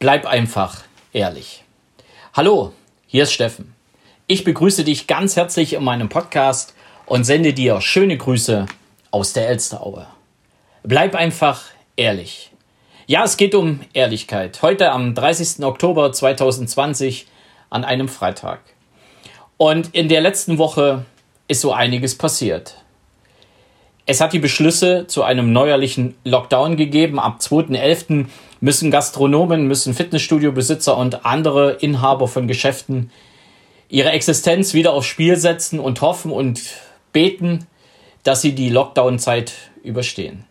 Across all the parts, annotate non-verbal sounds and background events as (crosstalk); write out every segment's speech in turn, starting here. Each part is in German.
Bleib einfach ehrlich. Hallo, hier ist Steffen. Ich begrüße dich ganz herzlich in meinem Podcast und sende dir schöne Grüße aus der Elsteraue. Bleib einfach ehrlich. Ja, es geht um Ehrlichkeit. Heute am 30. Oktober 2020 an einem Freitag. Und in der letzten Woche ist so einiges passiert. Es hat die Beschlüsse zu einem neuerlichen Lockdown gegeben. Ab 2.11. müssen Gastronomen, müssen Fitnessstudiobesitzer und andere Inhaber von Geschäften ihre Existenz wieder aufs Spiel setzen und hoffen und beten, dass sie die Lockdown-Zeit überstehen.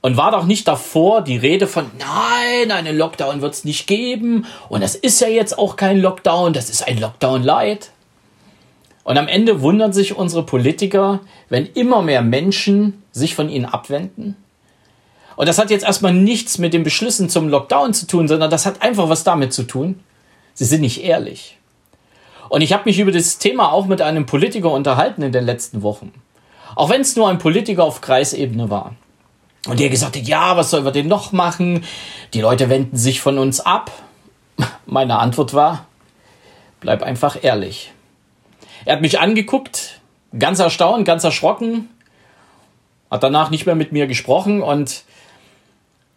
Und war doch nicht davor die Rede von, nein, einen Lockdown wird es nicht geben und das ist ja jetzt auch kein Lockdown, das ist ein Lockdown Light. Und am Ende wundern sich unsere Politiker, wenn immer mehr Menschen sich von ihnen abwenden. Und das hat jetzt erstmal nichts mit den Beschlüssen zum Lockdown zu tun, sondern das hat einfach was damit zu tun. Sie sind nicht ehrlich. Und ich habe mich über das Thema auch mit einem Politiker unterhalten in den letzten Wochen. Auch wenn es nur ein Politiker auf Kreisebene war. Und der gesagt hat, ja, was sollen wir denn noch machen? Die Leute wenden sich von uns ab. (laughs) Meine Antwort war, bleib einfach ehrlich. Er hat mich angeguckt, ganz erstaunt, ganz erschrocken, hat danach nicht mehr mit mir gesprochen und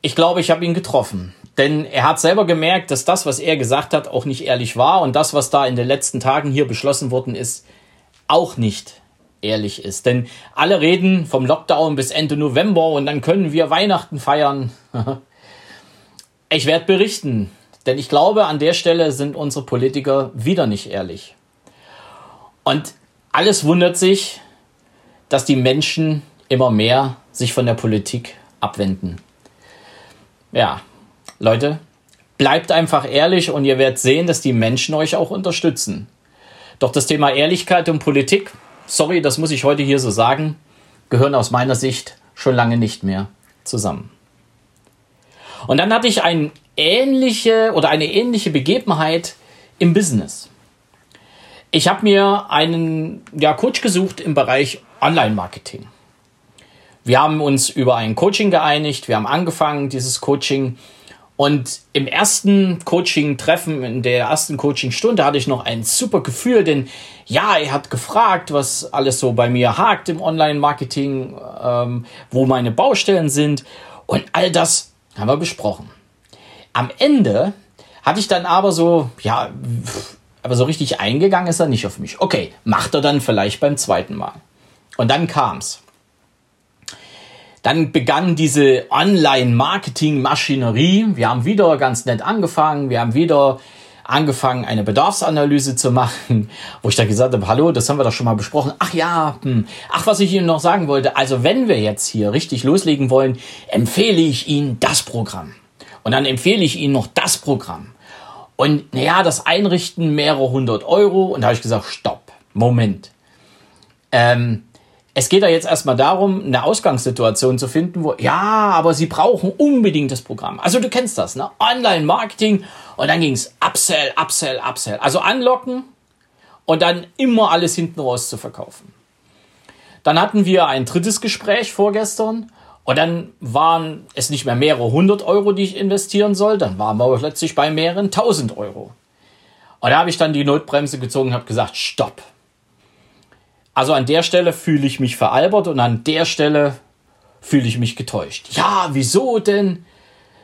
ich glaube, ich habe ihn getroffen. Denn er hat selber gemerkt, dass das, was er gesagt hat, auch nicht ehrlich war und das, was da in den letzten Tagen hier beschlossen worden ist, auch nicht ehrlich ist. Denn alle reden vom Lockdown bis Ende November und dann können wir Weihnachten feiern. (laughs) ich werde berichten, denn ich glaube, an der Stelle sind unsere Politiker wieder nicht ehrlich. Und alles wundert sich, dass die Menschen immer mehr sich von der Politik abwenden. Ja, Leute, bleibt einfach ehrlich und ihr werdet sehen, dass die Menschen euch auch unterstützen. Doch das Thema Ehrlichkeit und Politik, sorry, das muss ich heute hier so sagen, gehören aus meiner Sicht schon lange nicht mehr zusammen. Und dann hatte ich eine ähnliche oder eine ähnliche Begebenheit im Business. Ich habe mir einen ja, Coach gesucht im Bereich Online-Marketing. Wir haben uns über ein Coaching geeinigt, wir haben angefangen, dieses Coaching. Und im ersten Coaching-Treffen, in der ersten Coaching-Stunde hatte ich noch ein super Gefühl, denn ja, er hat gefragt, was alles so bei mir hakt im Online-Marketing, ähm, wo meine Baustellen sind. Und all das haben wir besprochen. Am Ende hatte ich dann aber so, ja, aber so richtig eingegangen ist er nicht auf mich. Okay, macht er dann vielleicht beim zweiten Mal. Und dann kam's. Dann begann diese Online-Marketing-Maschinerie. Wir haben wieder ganz nett angefangen. Wir haben wieder angefangen, eine Bedarfsanalyse zu machen, (laughs) wo ich dann gesagt habe, hallo, das haben wir doch schon mal besprochen. Ach ja, hm. ach, was ich Ihnen noch sagen wollte. Also wenn wir jetzt hier richtig loslegen wollen, empfehle ich Ihnen das Programm. Und dann empfehle ich Ihnen noch das Programm. Und naja, das Einrichten mehrere hundert Euro. Und da habe ich gesagt, stopp, Moment. Ähm, es geht da jetzt erstmal darum, eine Ausgangssituation zu finden, wo, ja, aber Sie brauchen unbedingt das Programm. Also du kennst das, ne? Online-Marketing und dann ging es Upsell, Upsell, Upsell. Also anlocken und dann immer alles hinten raus zu verkaufen. Dann hatten wir ein drittes Gespräch vorgestern und dann waren es nicht mehr mehrere hundert Euro, die ich investieren soll, dann waren wir plötzlich bei mehreren tausend Euro. Und da habe ich dann die Notbremse gezogen und habe gesagt, stopp. Also an der Stelle fühle ich mich veralbert und an der Stelle fühle ich mich getäuscht. Ja, wieso denn?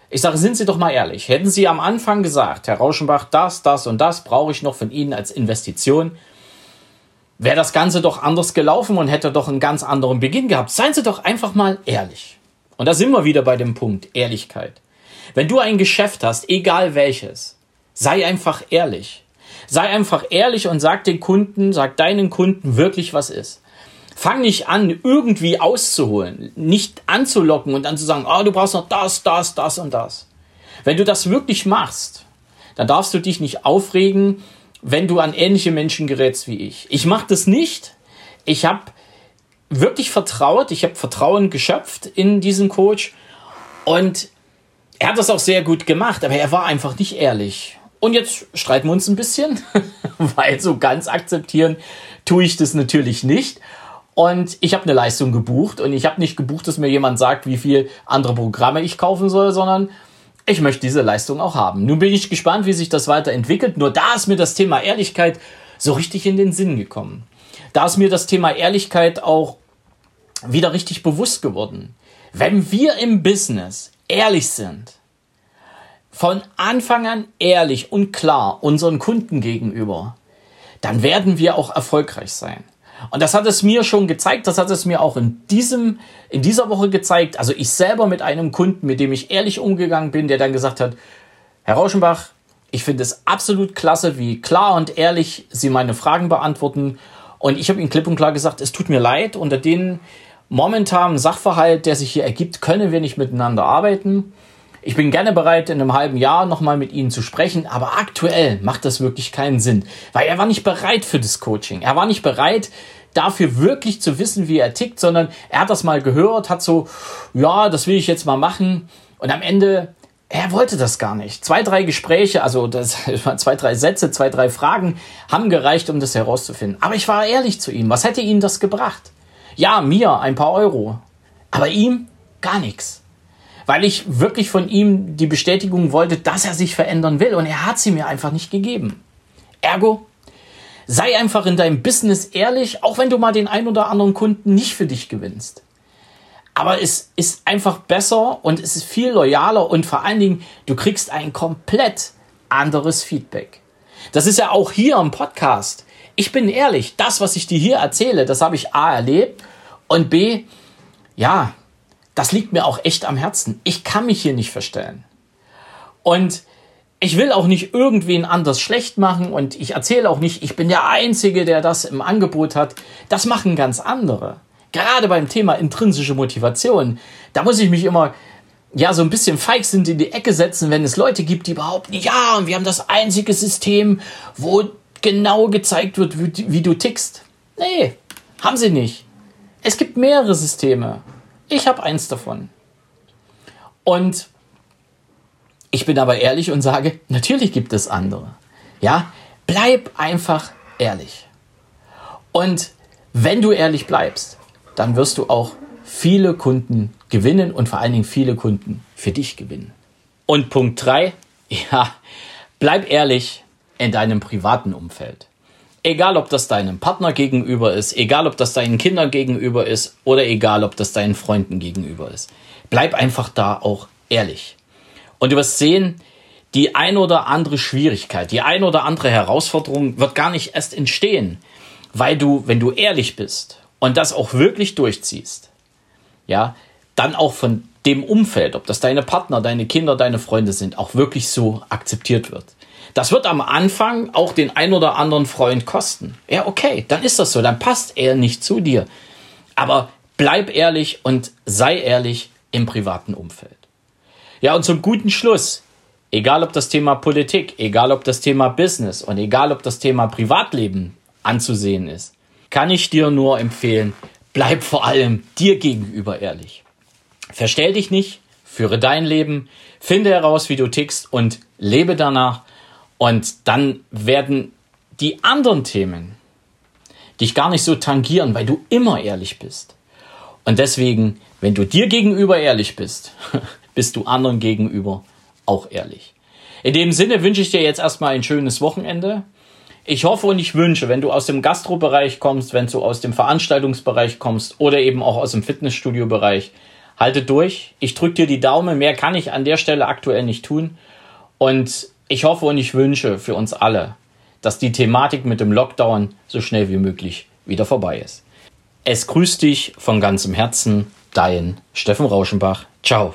Ich sage, sind Sie doch mal ehrlich. Hätten Sie am Anfang gesagt, Herr Rauschenbach, das, das und das brauche ich noch von Ihnen als Investition, wäre das Ganze doch anders gelaufen und hätte doch einen ganz anderen Beginn gehabt. Seien Sie doch einfach mal ehrlich. Und da sind wir wieder bei dem Punkt Ehrlichkeit. Wenn du ein Geschäft hast, egal welches, sei einfach ehrlich. Sei einfach ehrlich und sag den Kunden, sag deinen Kunden wirklich, was ist. Fang nicht an, irgendwie auszuholen, nicht anzulocken und dann zu sagen, oh, du brauchst noch das, das, das und das. Wenn du das wirklich machst, dann darfst du dich nicht aufregen, wenn du an ähnliche Menschen gerätst wie ich. Ich mache das nicht. Ich habe wirklich vertraut, ich habe Vertrauen geschöpft in diesen Coach und er hat das auch sehr gut gemacht, aber er war einfach nicht ehrlich. Und jetzt streiten wir uns ein bisschen, (laughs) weil so ganz akzeptieren tue ich das natürlich nicht. Und ich habe eine Leistung gebucht und ich habe nicht gebucht, dass mir jemand sagt, wie viel andere Programme ich kaufen soll, sondern ich möchte diese Leistung auch haben. Nun bin ich gespannt, wie sich das weiterentwickelt. Nur da ist mir das Thema Ehrlichkeit so richtig in den Sinn gekommen. Da ist mir das Thema Ehrlichkeit auch wieder richtig bewusst geworden. Wenn wir im Business ehrlich sind, von Anfang an ehrlich und klar unseren Kunden gegenüber, dann werden wir auch erfolgreich sein. Und das hat es mir schon gezeigt, das hat es mir auch in diesem, in dieser Woche gezeigt. Also ich selber mit einem Kunden, mit dem ich ehrlich umgegangen bin, der dann gesagt hat, Herr Rauschenbach, ich finde es absolut klasse, wie klar und ehrlich Sie meine Fragen beantworten. Und ich habe Ihnen klipp und klar gesagt, es tut mir leid, unter den momentanen Sachverhalt, der sich hier ergibt, können wir nicht miteinander arbeiten. Ich bin gerne bereit, in einem halben Jahr nochmal mit Ihnen zu sprechen, aber aktuell macht das wirklich keinen Sinn, weil er war nicht bereit für das Coaching. Er war nicht bereit, dafür wirklich zu wissen, wie er tickt, sondern er hat das mal gehört, hat so, ja, das will ich jetzt mal machen. Und am Ende, er wollte das gar nicht. Zwei, drei Gespräche, also das, (laughs) zwei, drei Sätze, zwei, drei Fragen haben gereicht, um das herauszufinden. Aber ich war ehrlich zu ihm. Was hätte ihm das gebracht? Ja, mir ein paar Euro. Aber ihm gar nichts weil ich wirklich von ihm die Bestätigung wollte, dass er sich verändern will und er hat sie mir einfach nicht gegeben. Ergo, sei einfach in deinem Business ehrlich, auch wenn du mal den ein oder anderen Kunden nicht für dich gewinnst. Aber es ist einfach besser und es ist viel loyaler und vor allen Dingen, du kriegst ein komplett anderes Feedback. Das ist ja auch hier im Podcast. Ich bin ehrlich, das, was ich dir hier erzähle, das habe ich A erlebt und B, ja, das liegt mir auch echt am Herzen. Ich kann mich hier nicht verstellen. Und ich will auch nicht irgendwen anders schlecht machen und ich erzähle auch nicht, ich bin der Einzige, der das im Angebot hat. Das machen ganz andere. Gerade beim Thema intrinsische Motivation, da muss ich mich immer ja so ein bisschen feig sind in die Ecke setzen, wenn es Leute gibt, die behaupten, ja, und wir haben das einzige System, wo genau gezeigt wird, wie, du tickst. Nee, haben sie nicht. Es gibt mehrere Systeme. Ich habe eins davon. Und ich bin aber ehrlich und sage, natürlich gibt es andere. Ja, bleib einfach ehrlich. Und wenn du ehrlich bleibst, dann wirst du auch viele Kunden gewinnen und vor allen Dingen viele Kunden für dich gewinnen. Und Punkt 3, (laughs) ja, bleib ehrlich in deinem privaten Umfeld. Egal, ob das deinem Partner gegenüber ist, egal, ob das deinen Kindern gegenüber ist oder egal, ob das deinen Freunden gegenüber ist. Bleib einfach da auch ehrlich. Und du wirst sehen, die ein oder andere Schwierigkeit, die ein oder andere Herausforderung wird gar nicht erst entstehen, weil du, wenn du ehrlich bist und das auch wirklich durchziehst, ja, dann auch von dem Umfeld, ob das deine Partner, deine Kinder, deine Freunde sind, auch wirklich so akzeptiert wird. Das wird am Anfang auch den ein oder anderen Freund kosten. Ja, okay, dann ist das so, dann passt er nicht zu dir. Aber bleib ehrlich und sei ehrlich im privaten Umfeld. Ja, und zum guten Schluss, egal ob das Thema Politik, egal ob das Thema Business und egal ob das Thema Privatleben anzusehen ist, kann ich dir nur empfehlen, bleib vor allem dir gegenüber ehrlich. Verstell dich nicht, führe dein Leben, finde heraus, wie du tickst und lebe danach und dann werden die anderen Themen dich gar nicht so tangieren, weil du immer ehrlich bist. Und deswegen, wenn du dir gegenüber ehrlich bist, (laughs) bist du anderen gegenüber auch ehrlich. In dem Sinne wünsche ich dir jetzt erstmal ein schönes Wochenende. Ich hoffe und ich wünsche, wenn du aus dem Gastrobereich kommst, wenn du aus dem Veranstaltungsbereich kommst oder eben auch aus dem Fitnessstudio-Bereich, halte durch. Ich drücke dir die Daumen. Mehr kann ich an der Stelle aktuell nicht tun. Und ich hoffe und ich wünsche für uns alle, dass die Thematik mit dem Lockdown so schnell wie möglich wieder vorbei ist. Es grüßt dich von ganzem Herzen, dein Steffen Rauschenbach. Ciao.